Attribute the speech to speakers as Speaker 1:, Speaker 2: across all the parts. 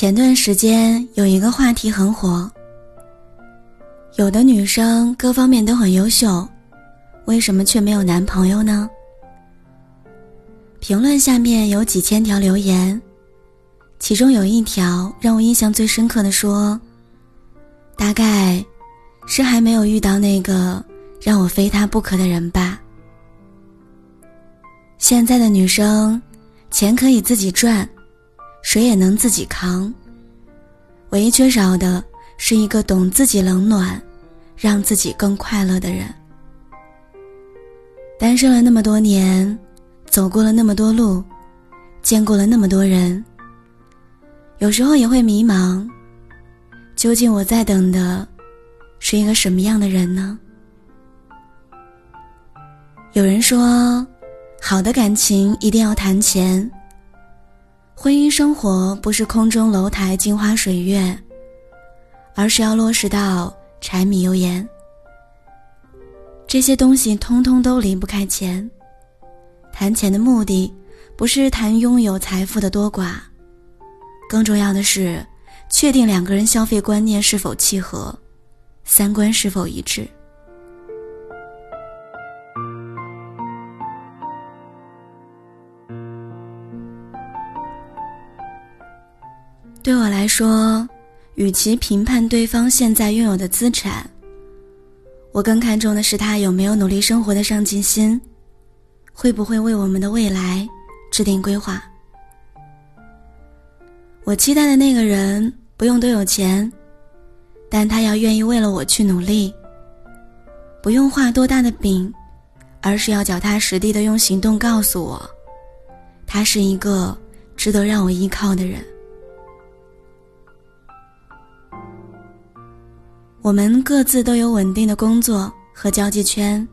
Speaker 1: 前段时间有一个话题很火，有的女生各方面都很优秀，为什么却没有男朋友呢？评论下面有几千条留言，其中有一条让我印象最深刻的说：“大概是还没有遇到那个让我非他不可的人吧。”现在的女生，钱可以自己赚。谁也能自己扛。唯一缺少的是一个懂自己冷暖，让自己更快乐的人。单身了那么多年，走过了那么多路，见过了那么多人，有时候也会迷茫：究竟我在等的，是一个什么样的人呢？有人说，好的感情一定要谈钱。婚姻生活不是空中楼台镜花水月，而是要落实到柴米油盐。这些东西通通都离不开钱。谈钱的目的，不是谈拥有财富的多寡，更重要的是确定两个人消费观念是否契合，三观是否一致。对我来说，与其评判对方现在拥有的资产，我更看重的是他有没有努力生活的上进心，会不会为我们的未来制定规划。我期待的那个人不用多有钱，但他要愿意为了我去努力。不用画多大的饼，而是要脚踏实地的用行动告诉我，他是一个值得让我依靠的人。我们各自都有稳定的工作和交际圈，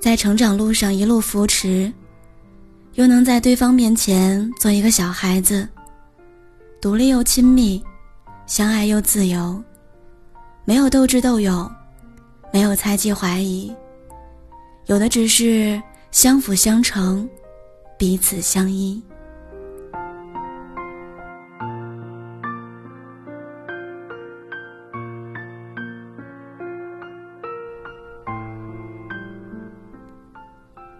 Speaker 1: 在成长路上一路扶持，又能在对方面前做一个小孩子，独立又亲密，相爱又自由，没有斗智斗勇，没有猜忌怀疑，有的只是相辅相成，彼此相依。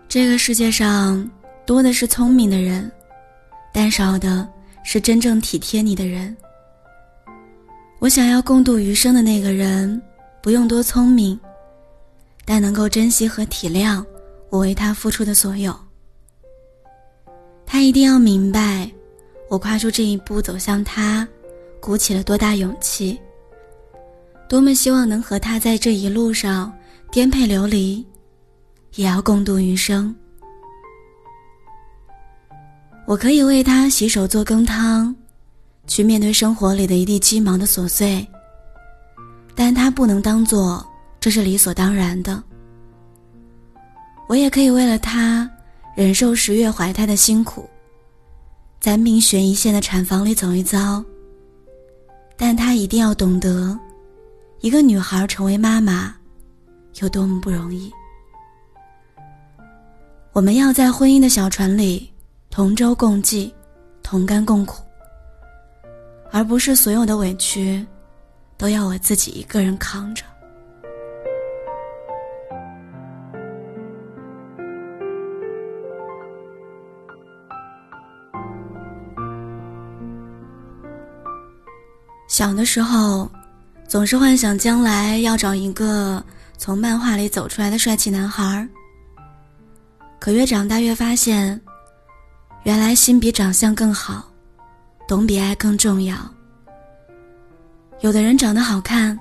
Speaker 1: 这个世界上多的是聪明的人，但少的是真正体贴你的人。我想要共度余生的那个人，不用多聪明，但能够珍惜和体谅我为他付出的所有。他一定要明白，我跨出这一步走向他，鼓起了多大勇气。多么希望能和他在这一路上颠沛流离。也要共度余生。我可以为他洗手做羹汤，去面对生活里的一地鸡毛的琐碎，但他不能当做这是理所当然的。我也可以为了他忍受十月怀胎的辛苦，在命悬一线的产房里走一遭，但他一定要懂得，一个女孩成为妈妈有多么不容易。我们要在婚姻的小船里同舟共济，同甘共苦，而不是所有的委屈都要我自己一个人扛着。小的时候，总是幻想将来要找一个从漫画里走出来的帅气男孩儿。可越长大越发现，原来心比长相更好，懂比爱更重要。有的人长得好看，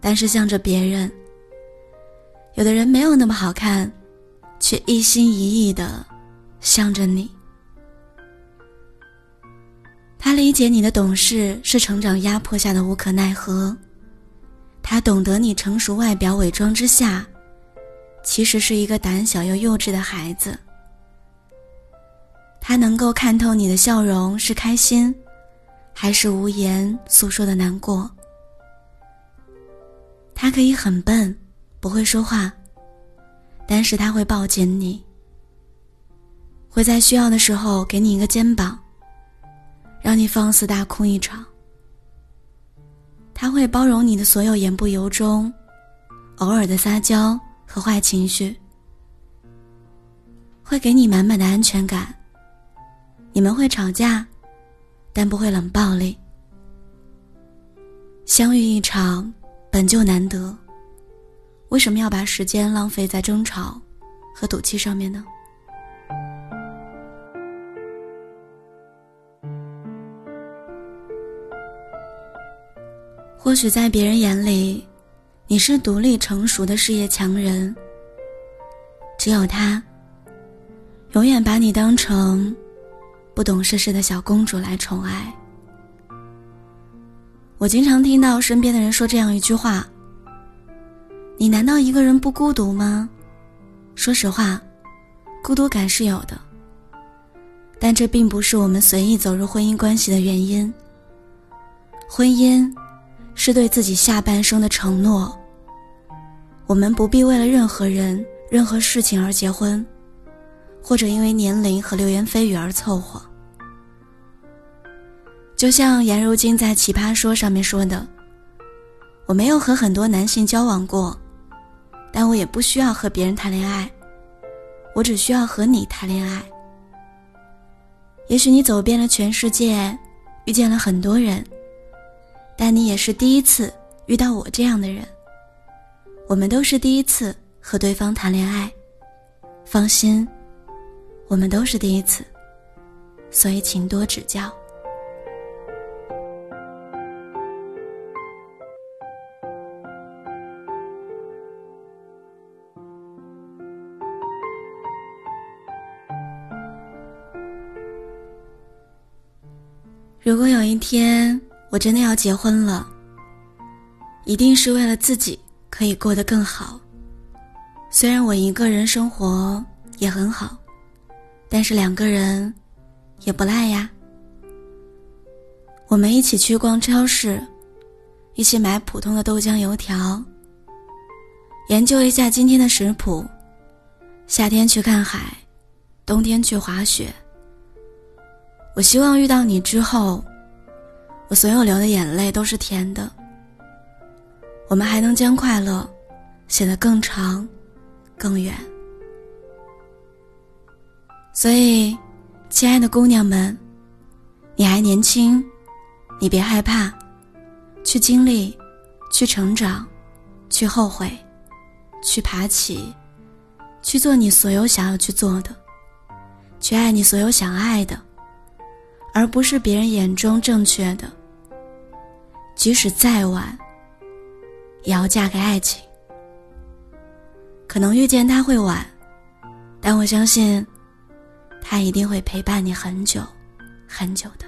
Speaker 1: 但是向着别人；有的人没有那么好看，却一心一意的向着你。他理解你的懂事是成长压迫下的无可奈何，他懂得你成熟外表伪装之下。其实是一个胆小又幼稚的孩子。他能够看透你的笑容是开心，还是无言诉说的难过。他可以很笨，不会说话，但是他会抱紧你，会在需要的时候给你一个肩膀，让你放肆大哭一场。他会包容你的所有言不由衷，偶尔的撒娇和坏情绪，会给你满满的安全感。你们会吵架，但不会冷暴力。相遇一场本就难得，为什么要把时间浪费在争吵和赌气上面呢？或许在别人眼里，你是独立成熟的事业强人。只有他，永远把你当成不懂事事的小公主来宠爱。我经常听到身边的人说这样一句话：“你难道一个人不孤独吗？”说实话，孤独感是有的，但这并不是我们随意走入婚姻关系的原因。婚姻。是对自己下半生的承诺。我们不必为了任何人、任何事情而结婚，或者因为年龄和流言蜚语而凑合。就像颜如晶在《奇葩说》上面说的：“我没有和很多男性交往过，但我也不需要和别人谈恋爱，我只需要和你谈恋爱。也许你走遍了全世界，遇见了很多人。”但你也是第一次遇到我这样的人。我们都是第一次和对方谈恋爱，放心，我们都是第一次，所以请多指教。如果有一天。我真的要结婚了，一定是为了自己可以过得更好。虽然我一个人生活也很好，但是两个人也不赖呀。我们一起去逛超市，一起买普通的豆浆油条，研究一下今天的食谱。夏天去看海，冬天去滑雪。我希望遇到你之后。所有流的眼泪都是甜的。我们还能将快乐写得更长、更远。所以，亲爱的姑娘们，你还年轻，你别害怕，去经历，去成长，去后悔，去爬起，去做你所有想要去做的，去爱你所有想爱的。而不是别人眼中正确的。即使再晚，也要嫁给爱情。可能遇见他会晚，但我相信，他一定会陪伴你很久，很久的。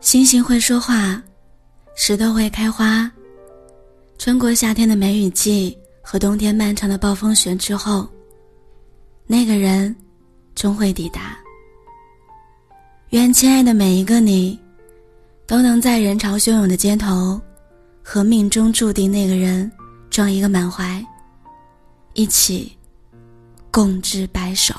Speaker 1: 星星会说话，石头会开花。穿过夏天的梅雨季和冬天漫长的暴风雪之后，那个人终会抵达。愿亲爱的每一个你，都能在人潮汹涌的街头，和命中注定那个人撞一个满怀，一起共执白首。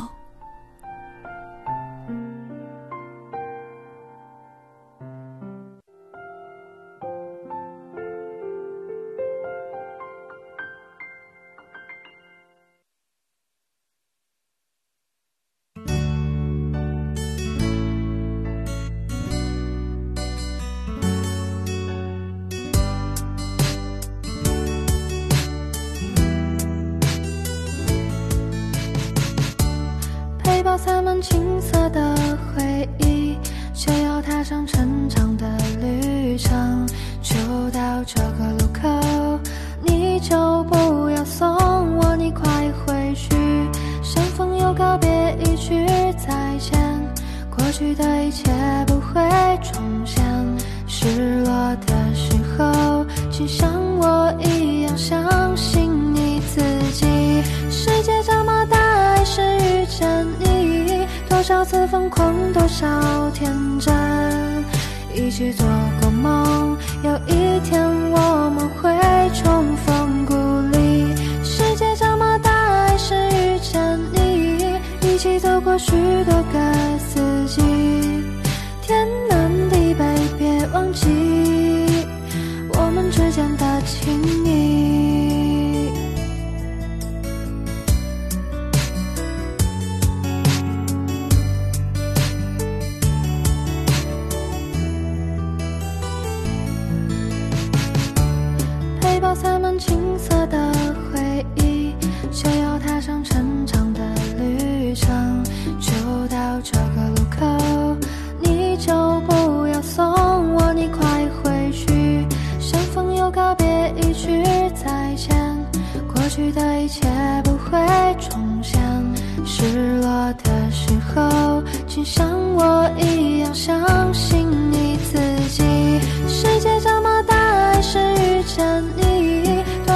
Speaker 2: 青涩的回忆，就要踏上成长的旅程。就到这个路口，你就不要送我，你快回去。相逢又告别，一句再见，过去的一切不会重现。失落的时候，请像多次疯狂，多少天真，一起做过梦。有一天我们会重逢故里，世界这么大，还是遇见你，一起走过许多个四季，天南地北别忘记。我们之间的情谊。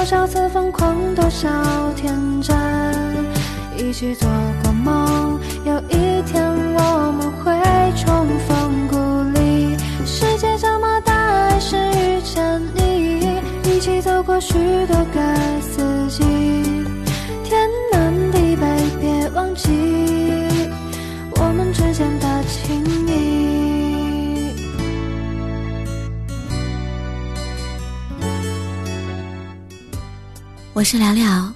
Speaker 2: 多少次疯狂，多少天真，一起做过梦，有一天我们会重逢故里。世界这么大，还是遇见你，一起走过许多个我
Speaker 1: 是了了，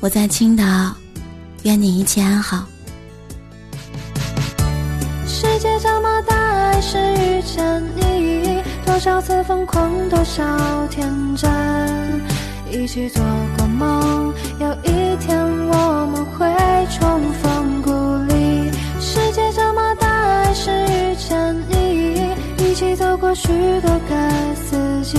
Speaker 1: 我在青岛，愿你一切安好。
Speaker 2: 世界这么大，爱是遇见你，多少次疯狂，多少天真，一起做过梦，有一天我们会重逢故里。世界这么大，爱是遇见你，一起走过许多个四季，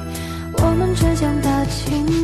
Speaker 2: 倔强的情